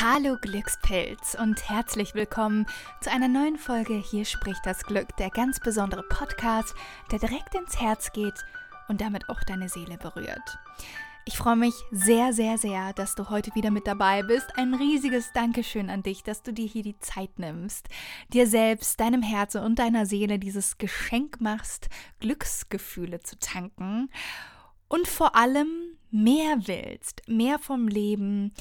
Hallo Glückspilz und herzlich willkommen zu einer neuen Folge Hier spricht das Glück, der ganz besondere Podcast, der direkt ins Herz geht und damit auch deine Seele berührt. Ich freue mich sehr, sehr, sehr, dass du heute wieder mit dabei bist. Ein riesiges Dankeschön an dich, dass du dir hier die Zeit nimmst, dir selbst, deinem Herzen und deiner Seele dieses Geschenk machst, Glücksgefühle zu tanken und vor allem mehr willst, mehr vom Leben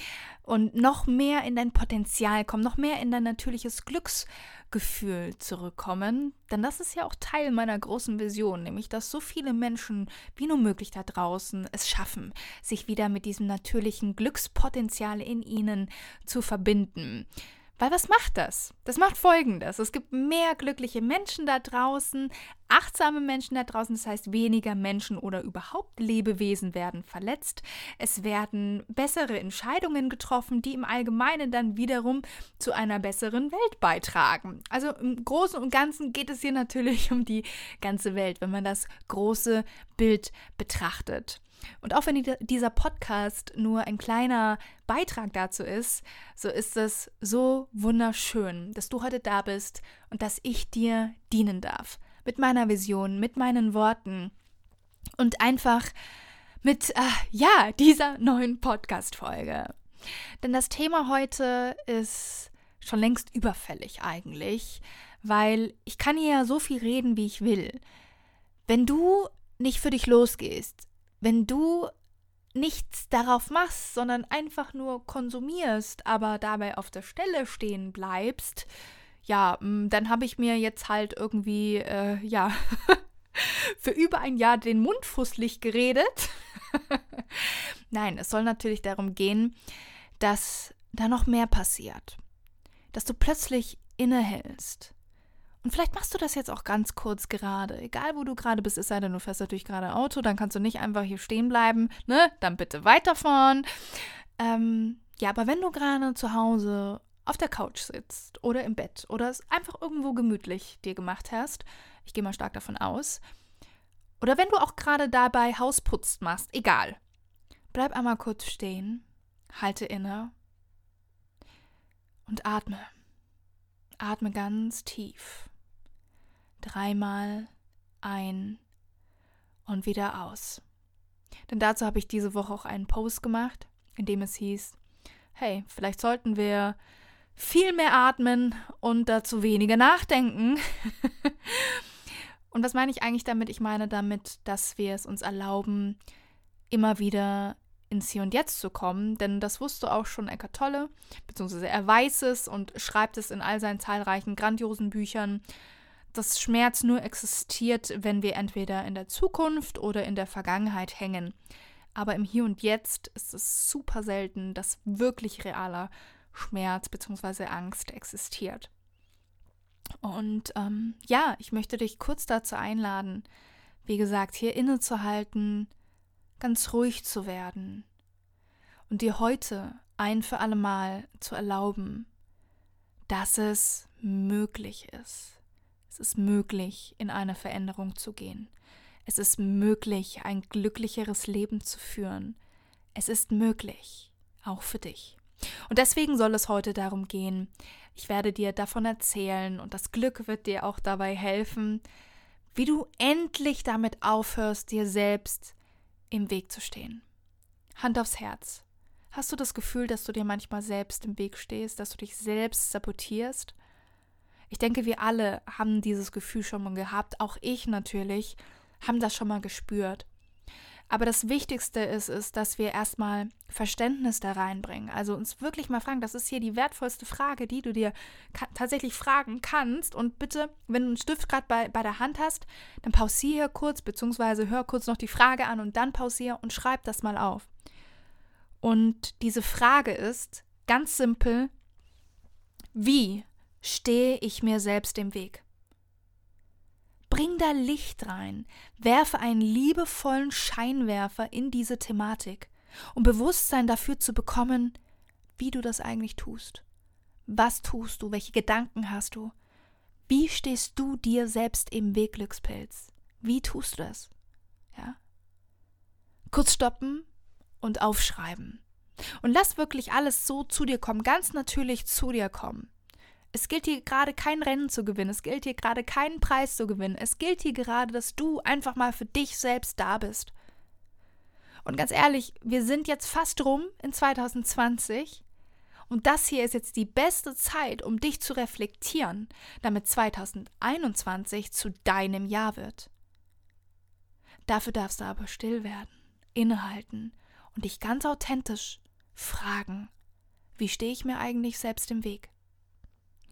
und noch mehr in dein Potenzial kommen, noch mehr in dein natürliches Glücksgefühl zurückkommen. Denn das ist ja auch Teil meiner großen Vision, nämlich dass so viele Menschen wie nur möglich da draußen es schaffen, sich wieder mit diesem natürlichen Glückspotenzial in ihnen zu verbinden. Weil was macht das? Das macht folgendes. Es gibt mehr glückliche Menschen da draußen, achtsame Menschen da draußen, das heißt weniger Menschen oder überhaupt Lebewesen werden verletzt. Es werden bessere Entscheidungen getroffen, die im Allgemeinen dann wiederum zu einer besseren Welt beitragen. Also im Großen und Ganzen geht es hier natürlich um die ganze Welt, wenn man das große Bild betrachtet. Und auch wenn dieser Podcast nur ein kleiner Beitrag dazu ist, so ist es so wunderschön, dass du heute da bist und dass ich dir dienen darf. Mit meiner Vision, mit meinen Worten und einfach mit, äh, ja, dieser neuen Podcast-Folge. Denn das Thema heute ist schon längst überfällig eigentlich, weil ich kann hier ja so viel reden, wie ich will. Wenn du nicht für dich losgehst, wenn du nichts darauf machst, sondern einfach nur konsumierst, aber dabei auf der Stelle stehen bleibst, ja, mm, dann habe ich mir jetzt halt irgendwie, äh, ja, für über ein Jahr den Mund fusselig geredet. Nein, es soll natürlich darum gehen, dass da noch mehr passiert. Dass du plötzlich innehältst, und vielleicht machst du das jetzt auch ganz kurz gerade. Egal, wo du gerade bist, es sei denn, du fährst natürlich gerade Auto, dann kannst du nicht einfach hier stehen bleiben, ne? Dann bitte weiterfahren. Ähm, ja, aber wenn du gerade zu Hause auf der Couch sitzt oder im Bett oder es einfach irgendwo gemütlich dir gemacht hast, ich gehe mal stark davon aus, oder wenn du auch gerade dabei Hausputzt machst, egal. Bleib einmal kurz stehen, halte inne und atme. Atme ganz tief dreimal ein und wieder aus. Denn dazu habe ich diese Woche auch einen Post gemacht, in dem es hieß, hey, vielleicht sollten wir viel mehr atmen und dazu weniger nachdenken. und was meine ich eigentlich damit? Ich meine damit, dass wir es uns erlauben, immer wieder ins Hier und Jetzt zu kommen, denn das wusste auch schon Eckart Tolle, beziehungsweise er weiß es und schreibt es in all seinen zahlreichen grandiosen Büchern dass Schmerz nur existiert, wenn wir entweder in der Zukunft oder in der Vergangenheit hängen. Aber im Hier und Jetzt ist es super selten, dass wirklich realer Schmerz bzw. Angst existiert. Und ähm, ja, ich möchte dich kurz dazu einladen, wie gesagt, hier innezuhalten, ganz ruhig zu werden und dir heute ein für alle Mal zu erlauben, dass es möglich ist. Es ist möglich, in eine Veränderung zu gehen. Es ist möglich, ein glücklicheres Leben zu führen. Es ist möglich, auch für dich. Und deswegen soll es heute darum gehen, ich werde dir davon erzählen und das Glück wird dir auch dabei helfen, wie du endlich damit aufhörst, dir selbst im Weg zu stehen. Hand aufs Herz. Hast du das Gefühl, dass du dir manchmal selbst im Weg stehst, dass du dich selbst sabotierst? Ich denke, wir alle haben dieses Gefühl schon mal gehabt, auch ich natürlich, haben das schon mal gespürt. Aber das Wichtigste ist, ist, dass wir erstmal Verständnis da reinbringen. Also uns wirklich mal fragen, das ist hier die wertvollste Frage, die du dir tatsächlich fragen kannst. Und bitte, wenn du einen Stift gerade bei, bei der Hand hast, dann pausiere kurz, beziehungsweise hör kurz noch die Frage an und dann pausiere und schreib das mal auf. Und diese Frage ist ganz simpel, wie stehe ich mir selbst im Weg? Bring da Licht rein, werfe einen liebevollen Scheinwerfer in diese Thematik, um Bewusstsein dafür zu bekommen, wie du das eigentlich tust. Was tust du? Welche Gedanken hast du? Wie stehst du dir selbst im Weg, Glückspilz? Wie tust du das? Ja? Kurz stoppen und aufschreiben. Und lass wirklich alles so zu dir kommen, ganz natürlich zu dir kommen. Es gilt hier gerade kein Rennen zu gewinnen, es gilt hier gerade keinen Preis zu gewinnen, es gilt hier gerade, dass du einfach mal für dich selbst da bist. Und ganz ehrlich, wir sind jetzt fast rum in 2020 und das hier ist jetzt die beste Zeit, um dich zu reflektieren, damit 2021 zu deinem Jahr wird. Dafür darfst du aber still werden, innehalten und dich ganz authentisch fragen, wie stehe ich mir eigentlich selbst im Weg?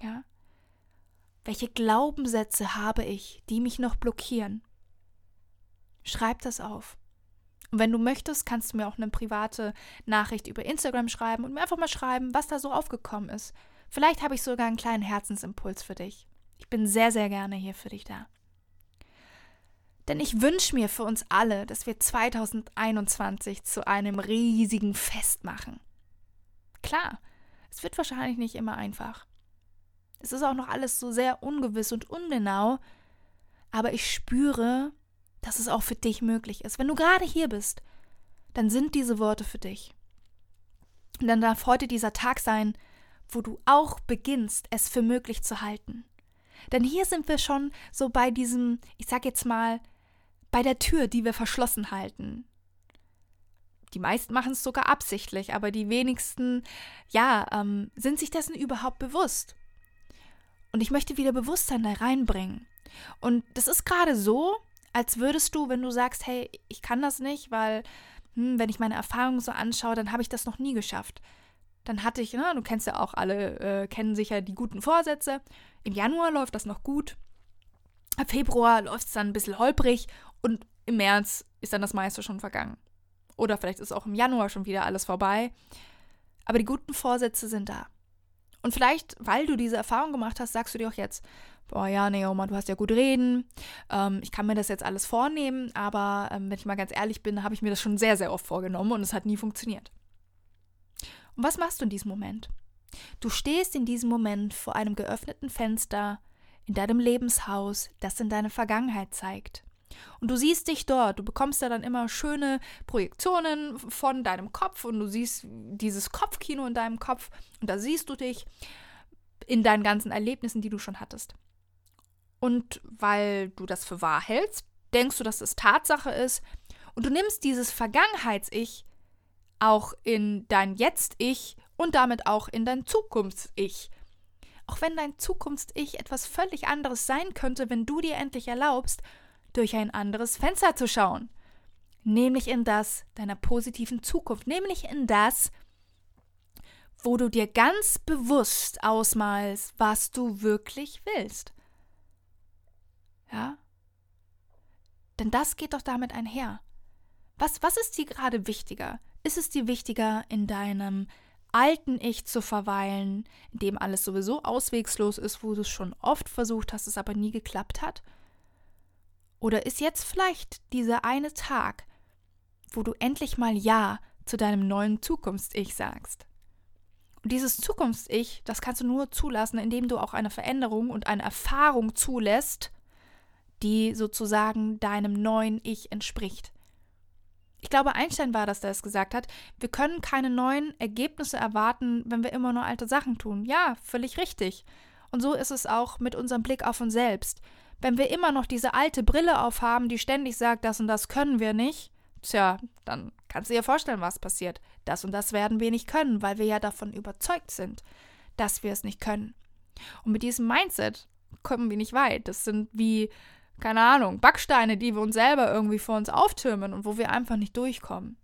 Ja? Welche Glaubenssätze habe ich, die mich noch blockieren? Schreib das auf. Und wenn du möchtest, kannst du mir auch eine private Nachricht über Instagram schreiben und mir einfach mal schreiben, was da so aufgekommen ist. Vielleicht habe ich sogar einen kleinen Herzensimpuls für dich. Ich bin sehr, sehr gerne hier für dich da. Denn ich wünsche mir für uns alle, dass wir 2021 zu einem riesigen Fest machen. Klar, es wird wahrscheinlich nicht immer einfach. Es ist auch noch alles so sehr ungewiss und ungenau, aber ich spüre, dass es auch für dich möglich ist. Wenn du gerade hier bist, dann sind diese Worte für dich. Und dann darf heute dieser Tag sein, wo du auch beginnst, es für möglich zu halten. Denn hier sind wir schon so bei diesem, ich sag jetzt mal, bei der Tür, die wir verschlossen halten. Die meisten machen es sogar absichtlich, aber die wenigsten, ja, ähm, sind sich dessen überhaupt bewusst. Und ich möchte wieder Bewusstsein da reinbringen. Und das ist gerade so, als würdest du, wenn du sagst, hey, ich kann das nicht, weil, hm, wenn ich meine Erfahrungen so anschaue, dann habe ich das noch nie geschafft. Dann hatte ich, ne, du kennst ja auch alle, äh, kennen sicher die guten Vorsätze. Im Januar läuft das noch gut. Ab Februar läuft es dann ein bisschen holprig und im März ist dann das meiste schon vergangen. Oder vielleicht ist auch im Januar schon wieder alles vorbei. Aber die guten Vorsätze sind da. Und vielleicht, weil du diese Erfahrung gemacht hast, sagst du dir auch jetzt, boah, ja, Neoma, du hast ja gut reden, ähm, ich kann mir das jetzt alles vornehmen, aber ähm, wenn ich mal ganz ehrlich bin, habe ich mir das schon sehr, sehr oft vorgenommen und es hat nie funktioniert. Und was machst du in diesem Moment? Du stehst in diesem Moment vor einem geöffneten Fenster in deinem Lebenshaus, das in deine Vergangenheit zeigt. Und du siehst dich dort, du bekommst ja dann immer schöne Projektionen von deinem Kopf und du siehst dieses Kopfkino in deinem Kopf und da siehst du dich in deinen ganzen Erlebnissen, die du schon hattest. Und weil du das für wahr hältst, denkst du, dass es Tatsache ist und du nimmst dieses Vergangenheits-Ich auch in dein Jetzt-Ich und damit auch in dein Zukunfts-Ich. Auch wenn dein Zukunfts-Ich etwas völlig anderes sein könnte, wenn du dir endlich erlaubst, durch ein anderes Fenster zu schauen. Nämlich in das deiner positiven Zukunft, nämlich in das, wo du dir ganz bewusst ausmalst, was du wirklich willst. Ja? Denn das geht doch damit einher. Was, was ist dir gerade wichtiger? Ist es dir wichtiger, in deinem alten Ich zu verweilen, in dem alles sowieso auswegslos ist, wo du es schon oft versucht hast, es aber nie geklappt hat? Oder ist jetzt vielleicht dieser eine Tag, wo du endlich mal Ja zu deinem neuen Zukunfts-Ich sagst? Und dieses Zukunfts-Ich, das kannst du nur zulassen, indem du auch eine Veränderung und eine Erfahrung zulässt, die sozusagen deinem neuen Ich entspricht. Ich glaube, Einstein war das, der es gesagt hat, wir können keine neuen Ergebnisse erwarten, wenn wir immer nur alte Sachen tun. Ja, völlig richtig. Und so ist es auch mit unserem Blick auf uns selbst. Wenn wir immer noch diese alte Brille aufhaben, die ständig sagt, das und das können wir nicht, tja, dann kannst du dir vorstellen, was passiert. Das und das werden wir nicht können, weil wir ja davon überzeugt sind, dass wir es nicht können. Und mit diesem Mindset kommen wir nicht weit. Das sind wie, keine Ahnung, Backsteine, die wir uns selber irgendwie vor uns auftürmen und wo wir einfach nicht durchkommen.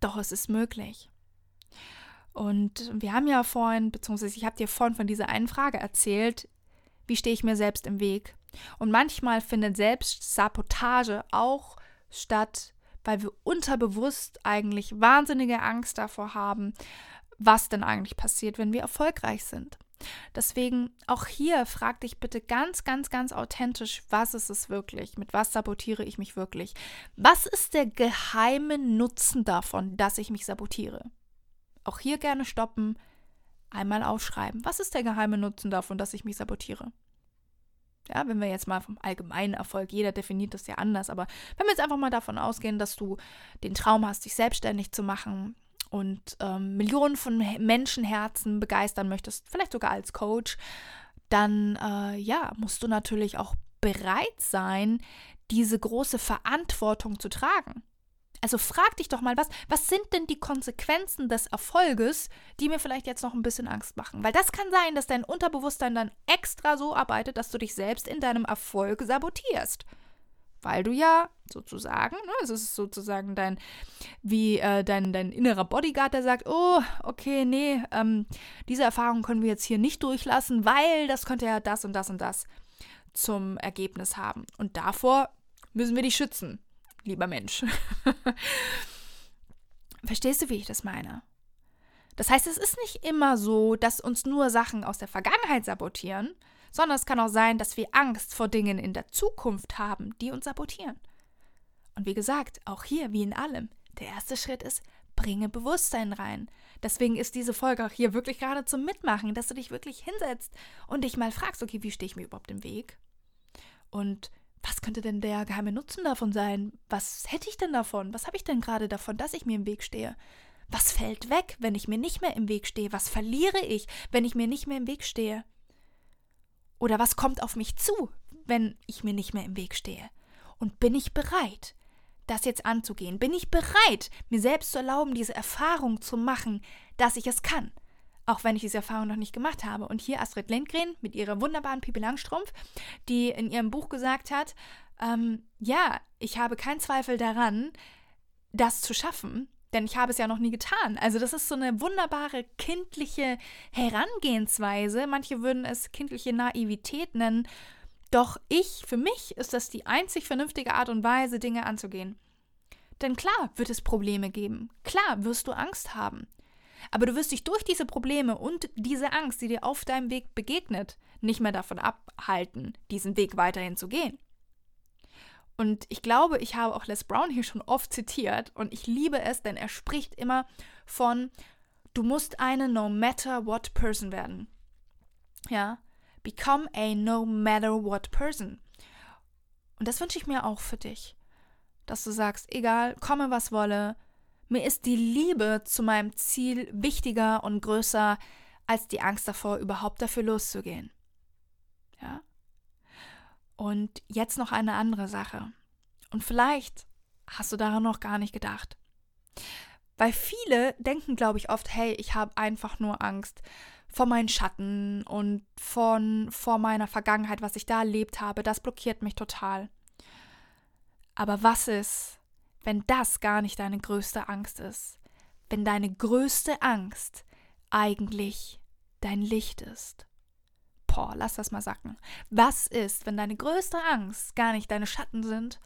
Doch es ist möglich. Und wir haben ja vorhin, beziehungsweise ich habe dir vorhin von dieser einen Frage erzählt, wie stehe ich mir selbst im Weg. Und manchmal findet Selbstsabotage auch statt, weil wir unterbewusst eigentlich wahnsinnige Angst davor haben, was denn eigentlich passiert, wenn wir erfolgreich sind. Deswegen auch hier frag dich bitte ganz, ganz, ganz authentisch, was ist es wirklich? Mit was sabotiere ich mich wirklich? Was ist der geheime Nutzen davon, dass ich mich sabotiere? Auch hier gerne stoppen, einmal aufschreiben. Was ist der geheime Nutzen davon, dass ich mich sabotiere? Ja, wenn wir jetzt mal vom allgemeinen Erfolg, jeder definiert das ja anders, aber wenn wir jetzt einfach mal davon ausgehen, dass du den Traum hast, dich selbstständig zu machen, und ähm, Millionen von Menschenherzen begeistern möchtest, vielleicht sogar als Coach, dann äh, ja, musst du natürlich auch bereit sein, diese große Verantwortung zu tragen. Also frag dich doch mal, was, was sind denn die Konsequenzen des Erfolges, die mir vielleicht jetzt noch ein bisschen Angst machen? Weil das kann sein, dass dein Unterbewusstsein dann extra so arbeitet, dass du dich selbst in deinem Erfolg sabotierst weil du ja sozusagen, ne, es ist sozusagen dein, wie äh, dein, dein innerer Bodyguard, der sagt, oh, okay, nee, ähm, diese Erfahrung können wir jetzt hier nicht durchlassen, weil das könnte ja das und das und das zum Ergebnis haben. Und davor müssen wir dich schützen, lieber Mensch. Verstehst du, wie ich das meine? Das heißt, es ist nicht immer so, dass uns nur Sachen aus der Vergangenheit sabotieren, sondern es kann auch sein, dass wir Angst vor Dingen in der Zukunft haben, die uns sabotieren. Und wie gesagt, auch hier, wie in allem, der erste Schritt ist, bringe Bewusstsein rein. Deswegen ist diese Folge auch hier wirklich gerade zum Mitmachen, dass du dich wirklich hinsetzt und dich mal fragst, okay, wie stehe ich mir überhaupt im Weg? Und was könnte denn der geheime Nutzen davon sein? Was hätte ich denn davon? Was habe ich denn gerade davon, dass ich mir im Weg stehe? Was fällt weg, wenn ich mir nicht mehr im Weg stehe? Was verliere ich, wenn ich mir nicht mehr im Weg stehe? Oder was kommt auf mich zu, wenn ich mir nicht mehr im Weg stehe? Und bin ich bereit, das jetzt anzugehen? Bin ich bereit, mir selbst zu erlauben, diese Erfahrung zu machen, dass ich es kann? Auch wenn ich diese Erfahrung noch nicht gemacht habe. Und hier Astrid Lindgren mit ihrer wunderbaren Pipi Langstrumpf, die in ihrem Buch gesagt hat, ähm, ja, ich habe keinen Zweifel daran, das zu schaffen, denn ich habe es ja noch nie getan. Also das ist so eine wunderbare kindliche Herangehensweise. Manche würden es kindliche Naivität nennen. Doch ich, für mich ist das die einzig vernünftige Art und Weise, Dinge anzugehen. Denn klar wird es Probleme geben. Klar wirst du Angst haben. Aber du wirst dich durch diese Probleme und diese Angst, die dir auf deinem Weg begegnet, nicht mehr davon abhalten, diesen Weg weiterhin zu gehen. Und ich glaube, ich habe auch Les Brown hier schon oft zitiert und ich liebe es, denn er spricht immer von, du musst eine no matter what person werden. Ja, become a no matter what person. Und das wünsche ich mir auch für dich, dass du sagst, egal, komme was wolle, mir ist die Liebe zu meinem Ziel wichtiger und größer als die Angst davor, überhaupt dafür loszugehen. Ja? Und jetzt noch eine andere Sache. Und vielleicht hast du daran noch gar nicht gedacht. Weil viele denken, glaube ich, oft, hey, ich habe einfach nur Angst vor meinen Schatten und von, vor meiner Vergangenheit, was ich da erlebt habe. Das blockiert mich total. Aber was ist, wenn das gar nicht deine größte Angst ist? Wenn deine größte Angst eigentlich dein Licht ist? Boah, lass das mal sacken. Was ist, wenn deine größte Angst gar nicht deine Schatten sind,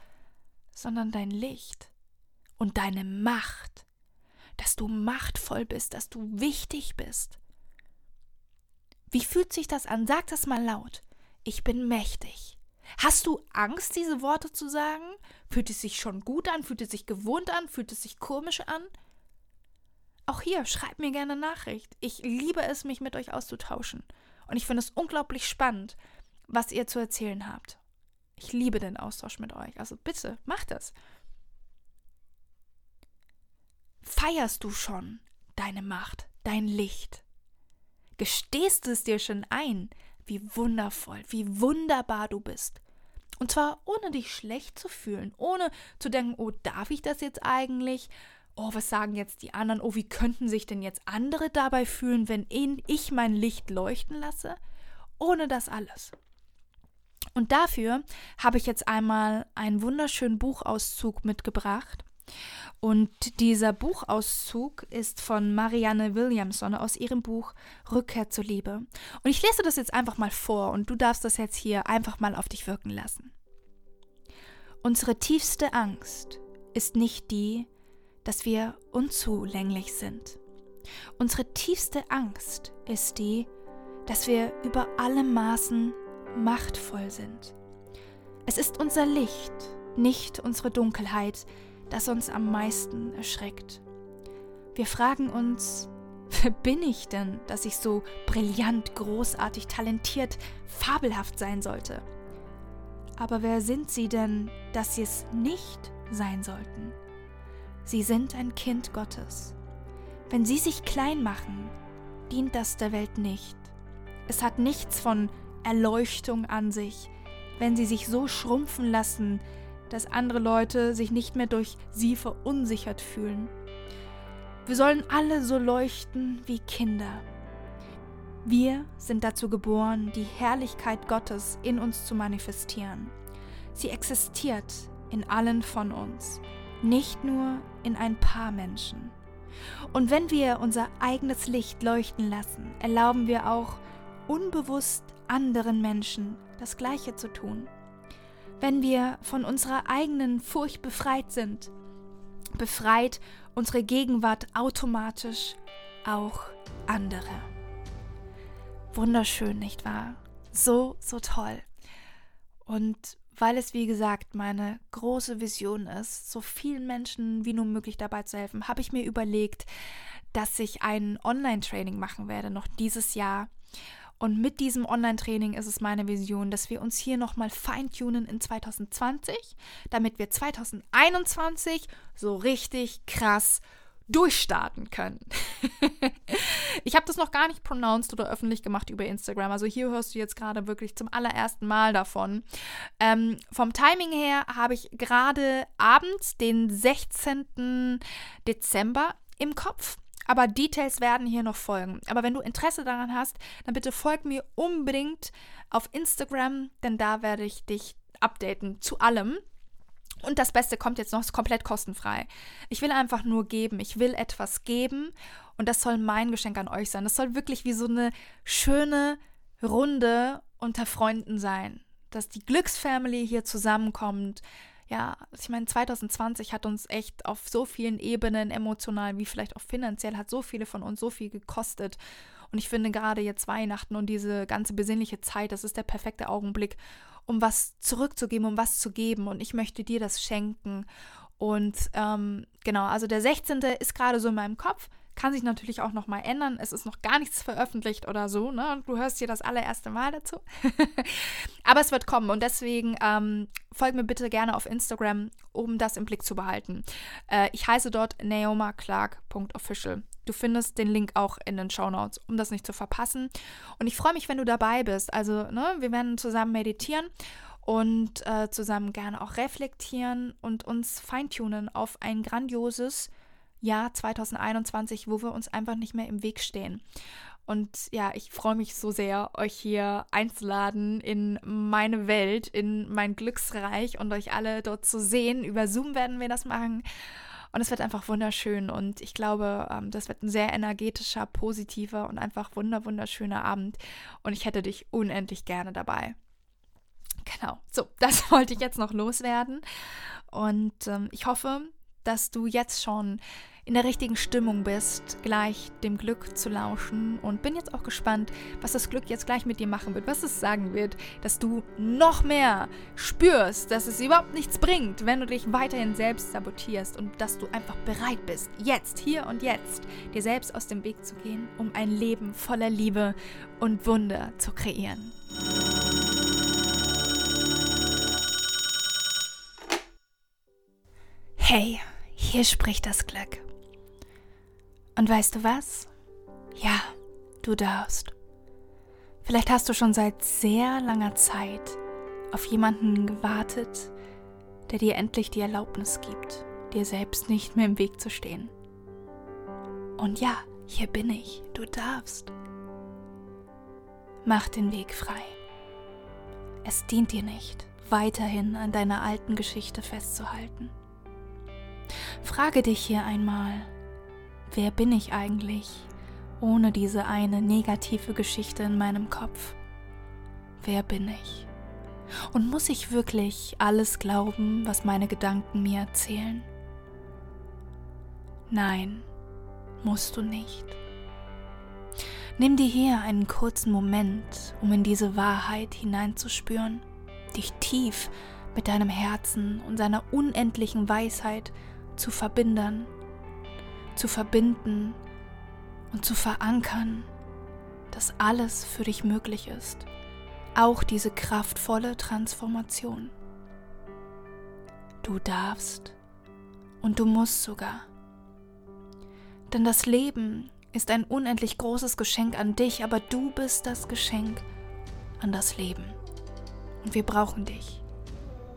sondern dein Licht und deine Macht, dass du machtvoll bist, dass du wichtig bist? Wie fühlt sich das an? Sag das mal laut. Ich bin mächtig. Hast du Angst, diese Worte zu sagen? Fühlt es sich schon gut an? Fühlt es sich gewohnt an? Fühlt es sich komisch an? Auch hier, schreibt mir gerne Nachricht. Ich liebe es, mich mit euch auszutauschen. Und ich finde es unglaublich spannend, was ihr zu erzählen habt. Ich liebe den Austausch mit euch. Also bitte, macht das. Feierst du schon deine Macht, dein Licht? Gestehst du es dir schon ein, wie wundervoll, wie wunderbar du bist? Und zwar ohne dich schlecht zu fühlen, ohne zu denken, oh, darf ich das jetzt eigentlich? oh, was sagen jetzt die anderen? Oh, wie könnten sich denn jetzt andere dabei fühlen, wenn ich mein Licht leuchten lasse? Ohne das alles. Und dafür habe ich jetzt einmal einen wunderschönen Buchauszug mitgebracht. Und dieser Buchauszug ist von Marianne Williamson aus ihrem Buch Rückkehr zur Liebe. Und ich lese das jetzt einfach mal vor und du darfst das jetzt hier einfach mal auf dich wirken lassen. Unsere tiefste Angst ist nicht die, dass wir unzulänglich sind. Unsere tiefste Angst ist die, dass wir über alle Maßen machtvoll sind. Es ist unser Licht, nicht unsere Dunkelheit, das uns am meisten erschreckt. Wir fragen uns, wer bin ich denn, dass ich so brillant, großartig, talentiert, fabelhaft sein sollte? Aber wer sind sie denn, dass sie es nicht sein sollten? Sie sind ein Kind Gottes. Wenn sie sich klein machen, dient das der Welt nicht. Es hat nichts von Erleuchtung an sich, wenn sie sich so schrumpfen lassen, dass andere Leute sich nicht mehr durch sie verunsichert fühlen. Wir sollen alle so leuchten wie Kinder. Wir sind dazu geboren, die Herrlichkeit Gottes in uns zu manifestieren. Sie existiert in allen von uns, nicht nur in ein paar Menschen. Und wenn wir unser eigenes Licht leuchten lassen, erlauben wir auch unbewusst anderen Menschen das Gleiche zu tun. Wenn wir von unserer eigenen Furcht befreit sind, befreit unsere Gegenwart automatisch auch andere. Wunderschön, nicht wahr? So, so toll. Und weil es, wie gesagt, meine große Vision ist, so vielen Menschen wie nur möglich dabei zu helfen, habe ich mir überlegt, dass ich ein Online-Training machen werde, noch dieses Jahr. Und mit diesem Online-Training ist es meine Vision, dass wir uns hier nochmal feintunen in 2020, damit wir 2021 so richtig krass durchstarten können. ich habe das noch gar nicht pronounced oder öffentlich gemacht über Instagram. Also hier hörst du jetzt gerade wirklich zum allerersten Mal davon. Ähm, vom Timing her habe ich gerade abends den 16. Dezember im Kopf. Aber Details werden hier noch folgen. Aber wenn du Interesse daran hast, dann bitte folg mir unbedingt auf Instagram, denn da werde ich dich updaten zu allem. Und das Beste kommt jetzt noch, ist komplett kostenfrei. Ich will einfach nur geben. Ich will etwas geben und das soll mein Geschenk an euch sein. Das soll wirklich wie so eine schöne Runde unter Freunden sein. Dass die Glücksfamily hier zusammenkommt. Ja, ich meine, 2020 hat uns echt auf so vielen Ebenen, emotional wie vielleicht auch finanziell, hat so viele von uns so viel gekostet. Und ich finde gerade jetzt Weihnachten und diese ganze besinnliche Zeit, das ist der perfekte Augenblick, um was zurückzugeben, um was zu geben. Und ich möchte dir das schenken. Und ähm, genau, also der 16. ist gerade so in meinem Kopf. Kann sich natürlich auch noch mal ändern. Es ist noch gar nichts veröffentlicht oder so. Ne? Du hörst hier das allererste Mal dazu. Aber es wird kommen und deswegen ähm, folg mir bitte gerne auf Instagram, um das im Blick zu behalten. Äh, ich heiße dort naomaclark.official. Du findest den Link auch in den Show Notes, um das nicht zu verpassen. Und ich freue mich, wenn du dabei bist. Also, ne, wir werden zusammen meditieren und äh, zusammen gerne auch reflektieren und uns feintunen auf ein grandioses Jahr 2021, wo wir uns einfach nicht mehr im Weg stehen. Und ja, ich freue mich so sehr, euch hier einzuladen in meine Welt, in mein Glücksreich und euch alle dort zu sehen. Über Zoom werden wir das machen. Und es wird einfach wunderschön. Und ich glaube, ähm, das wird ein sehr energetischer, positiver und einfach wunder, wunderschöner Abend. Und ich hätte dich unendlich gerne dabei. Genau. So, das wollte ich jetzt noch loswerden. Und ähm, ich hoffe, dass du jetzt schon in der richtigen Stimmung bist, gleich dem Glück zu lauschen. Und bin jetzt auch gespannt, was das Glück jetzt gleich mit dir machen wird, was es sagen wird, dass du noch mehr spürst, dass es überhaupt nichts bringt, wenn du dich weiterhin selbst sabotierst und dass du einfach bereit bist, jetzt, hier und jetzt, dir selbst aus dem Weg zu gehen, um ein Leben voller Liebe und Wunder zu kreieren. Hey, hier spricht das Glück. Und weißt du was? Ja, du darfst. Vielleicht hast du schon seit sehr langer Zeit auf jemanden gewartet, der dir endlich die Erlaubnis gibt, dir selbst nicht mehr im Weg zu stehen. Und ja, hier bin ich, du darfst. Mach den Weg frei. Es dient dir nicht, weiterhin an deiner alten Geschichte festzuhalten. Frage dich hier einmal, wer bin ich eigentlich ohne diese eine negative Geschichte in meinem Kopf? Wer bin ich? Und muss ich wirklich alles glauben, was meine Gedanken mir erzählen? Nein, musst du nicht. Nimm dir hier einen kurzen Moment, um in diese Wahrheit hineinzuspüren, dich tief mit deinem Herzen und seiner unendlichen Weisheit zu verbinden, zu verbinden und zu verankern, dass alles für dich möglich ist, auch diese kraftvolle Transformation. Du darfst und du musst sogar. Denn das Leben ist ein unendlich großes Geschenk an dich, aber du bist das Geschenk an das Leben. Und wir brauchen dich.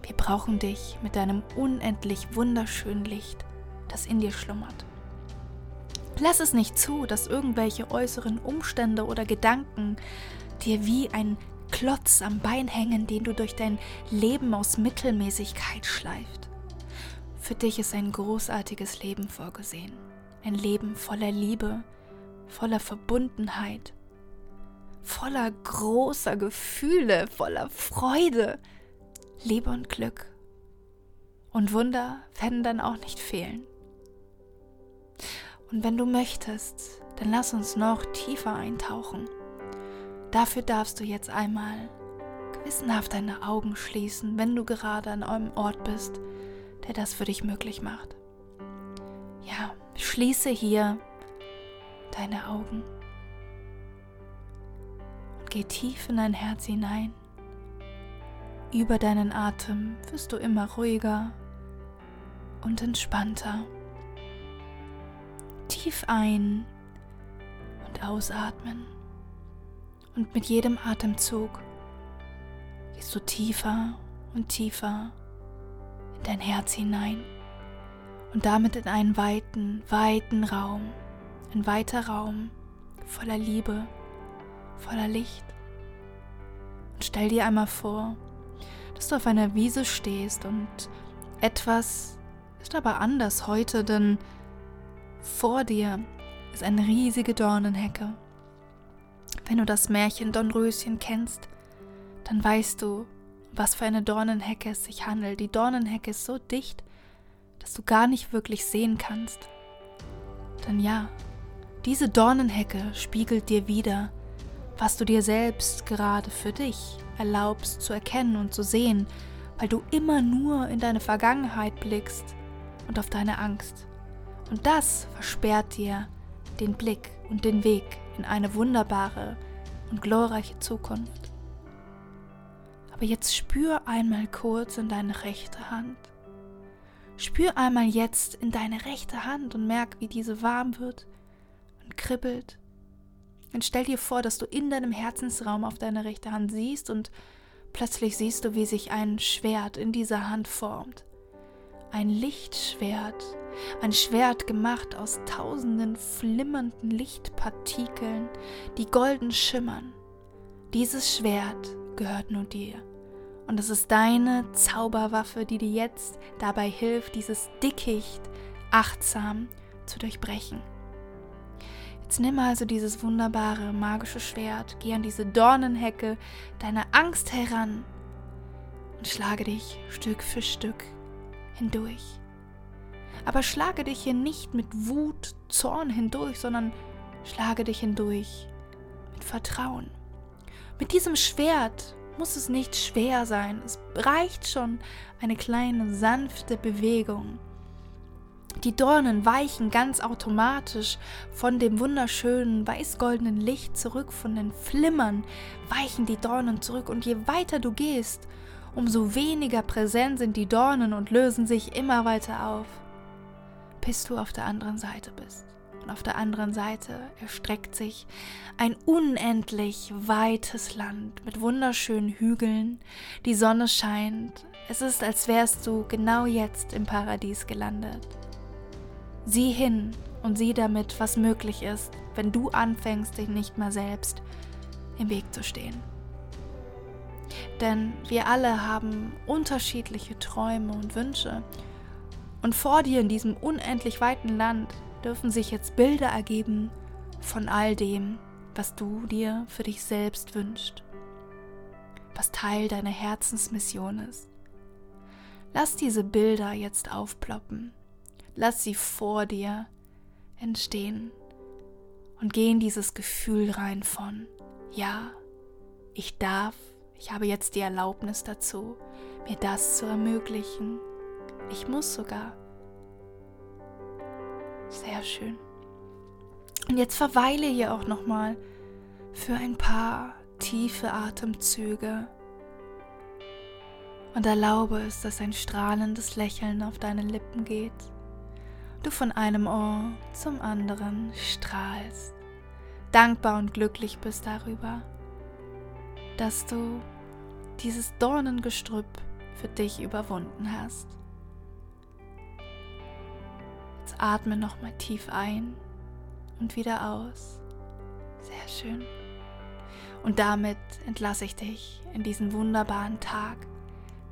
Wir brauchen dich mit deinem unendlich wunderschönen Licht, das in dir schlummert. Lass es nicht zu, dass irgendwelche äußeren Umstände oder Gedanken dir wie ein Klotz am Bein hängen, den du durch dein Leben aus Mittelmäßigkeit schleift. Für dich ist ein großartiges Leben vorgesehen. Ein Leben voller Liebe, voller Verbundenheit, voller großer Gefühle, voller Freude, Liebe und Glück. Und Wunder werden dann auch nicht fehlen. Und wenn du möchtest, dann lass uns noch tiefer eintauchen. Dafür darfst du jetzt einmal gewissenhaft deine Augen schließen, wenn du gerade an einem Ort bist, der das für dich möglich macht. Ja, schließe hier deine Augen und geh tief in dein Herz hinein. Über deinen Atem wirst du immer ruhiger und entspannter. Tief ein und ausatmen. Und mit jedem Atemzug gehst du tiefer und tiefer in dein Herz hinein und damit in einen weiten, weiten Raum, ein weiter Raum voller Liebe, voller Licht. Und stell dir einmal vor, dass du auf einer Wiese stehst und etwas ist aber anders heute, denn vor dir ist eine riesige Dornenhecke. Wenn du das Märchen Dornröschen kennst, dann weißt du, was für eine Dornenhecke es sich handelt. Die Dornenhecke ist so dicht, dass du gar nicht wirklich sehen kannst. Denn ja, diese Dornenhecke spiegelt dir wieder, was du dir selbst gerade für dich erlaubst zu erkennen und zu sehen, weil du immer nur in deine Vergangenheit blickst und auf deine Angst. Und das versperrt dir den Blick und den Weg in eine wunderbare und glorreiche Zukunft. Aber jetzt spür einmal kurz in deine rechte Hand. Spür einmal jetzt in deine rechte Hand und merk, wie diese warm wird und kribbelt. Und stell dir vor, dass du in deinem Herzensraum auf deine rechte Hand siehst und plötzlich siehst du, wie sich ein Schwert in dieser Hand formt. Ein Lichtschwert, ein Schwert gemacht aus tausenden flimmernden Lichtpartikeln, die golden schimmern. Dieses Schwert gehört nur dir. Und es ist deine Zauberwaffe, die dir jetzt dabei hilft, dieses Dickicht achtsam zu durchbrechen. Jetzt nimm also dieses wunderbare magische Schwert, geh an diese Dornenhecke deiner Angst heran und schlage dich Stück für Stück hindurch. Aber schlage dich hier nicht mit Wut, Zorn hindurch, sondern schlage dich hindurch mit Vertrauen. Mit diesem Schwert muss es nicht schwer sein. Es reicht schon eine kleine sanfte Bewegung. Die Dornen weichen ganz automatisch von dem wunderschönen weißgoldenen Licht zurück, von den Flimmern weichen die Dornen zurück und je weiter du gehst, umso weniger präsent sind die Dornen und lösen sich immer weiter auf, bis du auf der anderen Seite bist und auf der anderen Seite erstreckt sich ein unendlich weites Land mit wunderschönen Hügeln. Die Sonne scheint. Es ist, als wärst du genau jetzt im Paradies gelandet. Sieh hin und sieh damit, was möglich ist, wenn du anfängst, dich nicht mehr selbst im Weg zu stehen. Denn wir alle haben unterschiedliche Träume und Wünsche. Und vor dir in diesem unendlich weiten Land dürfen sich jetzt Bilder ergeben von all dem, was du dir für dich selbst wünschst, was Teil deiner Herzensmission ist. Lass diese Bilder jetzt aufploppen, lass sie vor dir entstehen Und geh in dieses Gefühl rein von, ja, ich darf, ich habe jetzt die Erlaubnis dazu, mir das zu ermöglichen. Ich muss sogar. Sehr schön. Und jetzt verweile hier auch noch mal für ein paar tiefe Atemzüge und erlaube es, dass ein strahlendes Lächeln auf deine Lippen geht. Du von einem Ohr zum anderen strahlst, dankbar und glücklich bist darüber, dass du dieses Dornengestrüpp für dich überwunden hast. Jetzt atme nochmal tief ein und wieder aus. Sehr schön. Und damit entlasse ich dich in diesen wunderbaren Tag,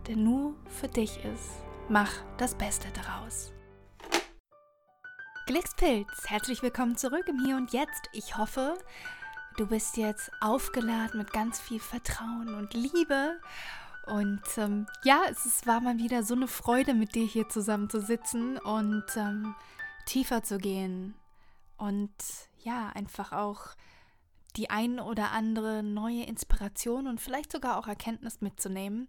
der nur für dich ist. Mach das Beste daraus. Glückspilz, herzlich willkommen zurück im Hier und Jetzt. Ich hoffe, du bist jetzt aufgeladen mit ganz viel Vertrauen und Liebe. Und ähm, ja, es war mal wieder so eine Freude, mit dir hier zusammen zu sitzen und ähm, tiefer zu gehen und ja, einfach auch die ein oder andere neue Inspiration und vielleicht sogar auch Erkenntnis mitzunehmen.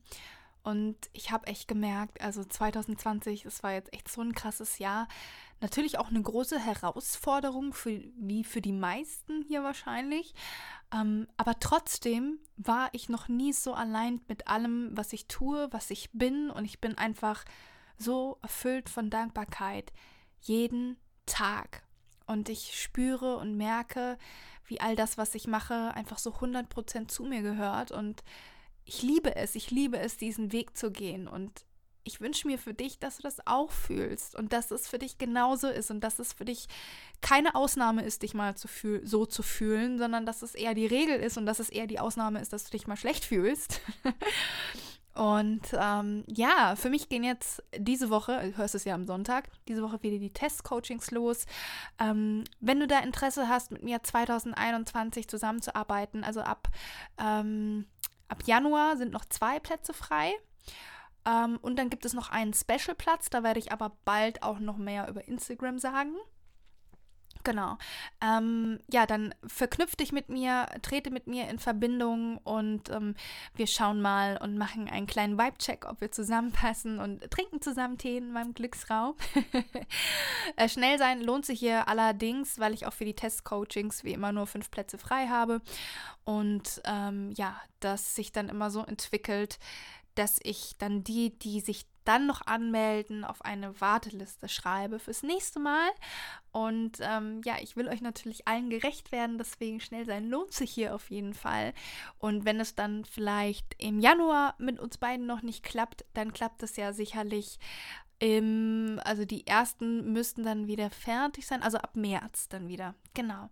Und ich habe echt gemerkt, also 2020, das war jetzt echt so ein krasses Jahr. Natürlich auch eine große Herausforderung, für, wie für die meisten hier wahrscheinlich. Ähm, aber trotzdem war ich noch nie so allein mit allem, was ich tue, was ich bin. Und ich bin einfach so erfüllt von Dankbarkeit jeden Tag. Und ich spüre und merke, wie all das, was ich mache, einfach so 100% zu mir gehört. Und ich liebe es, ich liebe es, diesen Weg zu gehen. Und ich wünsche mir für dich, dass du das auch fühlst und dass es für dich genauso ist und dass es für dich keine Ausnahme ist, dich mal zu so zu fühlen, sondern dass es eher die Regel ist und dass es eher die Ausnahme ist, dass du dich mal schlecht fühlst. Und ähm, ja, für mich gehen jetzt diese Woche, du hörst es ja am Sonntag, diese Woche wieder die Testcoachings los. Ähm, wenn du da Interesse hast, mit mir 2021 zusammenzuarbeiten, also ab, ähm, ab Januar sind noch zwei Plätze frei. Ähm, und dann gibt es noch einen Special-Platz, da werde ich aber bald auch noch mehr über Instagram sagen. Genau. Ähm, ja, dann verknüpf dich mit mir, trete mit mir in Verbindung und ähm, wir schauen mal und machen einen kleinen Vibe-Check, ob wir zusammenpassen und trinken zusammen Tee in meinem Glücksraum. äh, schnell sein lohnt sich hier allerdings, weil ich auch für die Test-Coachings wie immer nur fünf Plätze frei habe und ähm, ja, das sich dann immer so entwickelt, dass ich dann die, die sich dann noch anmelden, auf eine Warteliste schreibe fürs nächste Mal. Und ähm, ja, ich will euch natürlich allen gerecht werden, deswegen schnell sein lohnt sich hier auf jeden Fall. Und wenn es dann vielleicht im Januar mit uns beiden noch nicht klappt, dann klappt es ja sicherlich im, also die ersten müssten dann wieder fertig sein, also ab März dann wieder. Genau.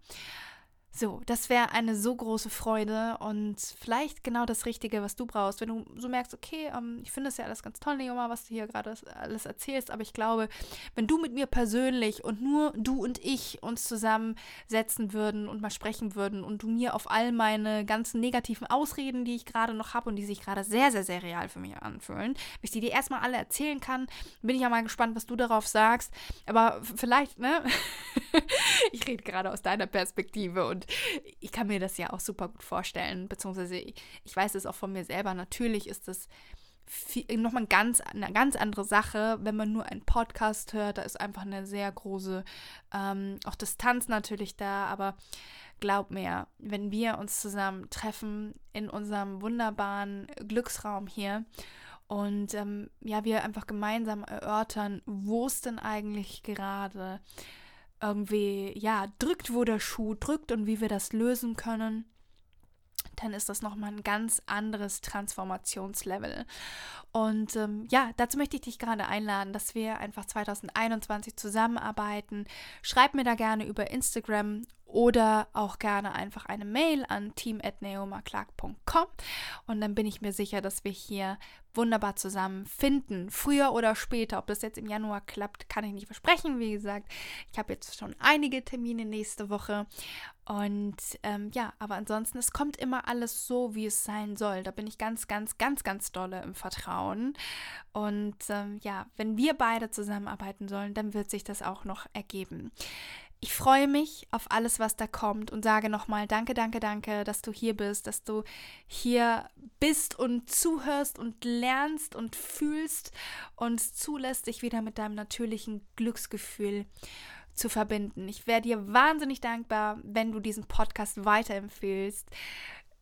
So, das wäre eine so große Freude und vielleicht genau das Richtige, was du brauchst. Wenn du so merkst, okay, ähm, ich finde es ja alles ganz toll, Neoma, was du hier gerade alles erzählst, aber ich glaube, wenn du mit mir persönlich und nur du und ich uns zusammensetzen würden und mal sprechen würden und du mir auf all meine ganzen negativen Ausreden, die ich gerade noch habe und die sich gerade sehr, sehr, sehr real für mich anfühlen, bis ich die dir erstmal alle erzählen kann, bin ich ja mal gespannt, was du darauf sagst. Aber vielleicht, ne? ich rede gerade aus deiner Perspektive und ich kann mir das ja auch super gut vorstellen, beziehungsweise ich, ich weiß es auch von mir selber. Natürlich ist das nochmal ganz, eine ganz andere Sache, wenn man nur einen Podcast hört. Da ist einfach eine sehr große, ähm, auch Distanz natürlich da, aber glaub mir, wenn wir uns zusammen treffen in unserem wunderbaren Glücksraum hier und ähm, ja, wir einfach gemeinsam erörtern, wo es denn eigentlich gerade irgendwie, ja, drückt, wo der Schuh drückt und wie wir das lösen können, dann ist das nochmal ein ganz anderes Transformationslevel. Und ähm, ja, dazu möchte ich dich gerade einladen, dass wir einfach 2021 zusammenarbeiten. Schreib mir da gerne über Instagram oder auch gerne einfach eine Mail an team.neomaclark.com und dann bin ich mir sicher, dass wir hier wunderbar zusammen finden. Früher oder später, ob das jetzt im Januar klappt, kann ich nicht versprechen. Wie gesagt, ich habe jetzt schon einige Termine nächste Woche und ähm, ja, aber ansonsten, es kommt immer alles so, wie es sein soll. Da bin ich ganz, ganz, ganz, ganz dolle im Vertrauen. Und ähm, ja, wenn wir beide zusammenarbeiten sollen, dann wird sich das auch noch ergeben. Ich freue mich auf alles, was da kommt und sage nochmal danke, danke, danke, dass du hier bist, dass du hier bist und zuhörst und lernst und fühlst und zulässt, dich wieder mit deinem natürlichen Glücksgefühl zu verbinden. Ich wäre dir wahnsinnig dankbar, wenn du diesen Podcast weiterempfehlst,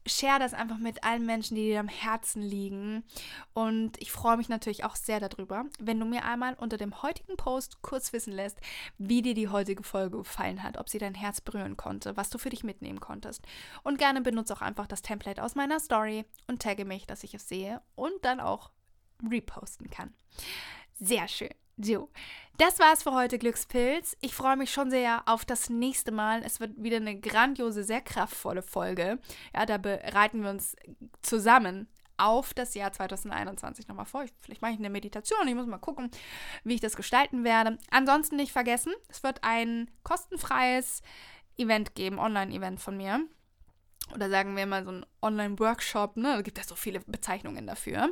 share das einfach mit allen Menschen, die dir am Herzen liegen. Und ich freue mich natürlich auch sehr darüber, wenn du mir einmal unter dem heutigen Post kurz wissen lässt, wie dir die heutige Folge gefallen hat, ob sie dein Herz berühren konnte, was du für dich mitnehmen konntest. Und gerne benutze auch einfach das Template aus meiner Story und tagge mich, dass ich es sehe und dann auch reposten kann. Sehr schön. So, das war's für heute, Glückspilz. Ich freue mich schon sehr auf das nächste Mal. Es wird wieder eine grandiose, sehr kraftvolle Folge. Ja, da bereiten wir uns zusammen auf das Jahr 2021 nochmal vor. Vielleicht mache ich eine Meditation. Ich muss mal gucken, wie ich das gestalten werde. Ansonsten nicht vergessen, es wird ein kostenfreies Event geben, Online-Event von mir. Oder sagen wir mal so ein Online-Workshop, ne? Da gibt es so viele Bezeichnungen dafür.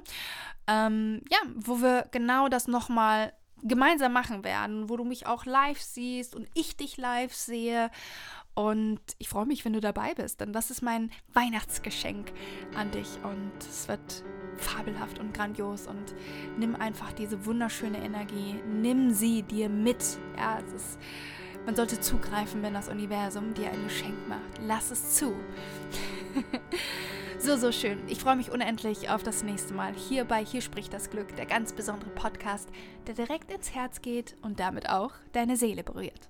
Ähm, ja, wo wir genau das nochmal gemeinsam machen werden, wo du mich auch live siehst und ich dich live sehe. Und ich freue mich, wenn du dabei bist, denn das ist mein Weihnachtsgeschenk an dich und es wird fabelhaft und grandios und nimm einfach diese wunderschöne Energie, nimm sie dir mit. Ja, es ist, man sollte zugreifen, wenn das Universum dir ein Geschenk macht. Lass es zu. So, so schön. Ich freue mich unendlich auf das nächste Mal hier bei Hier spricht das Glück, der ganz besondere Podcast, der direkt ins Herz geht und damit auch deine Seele berührt.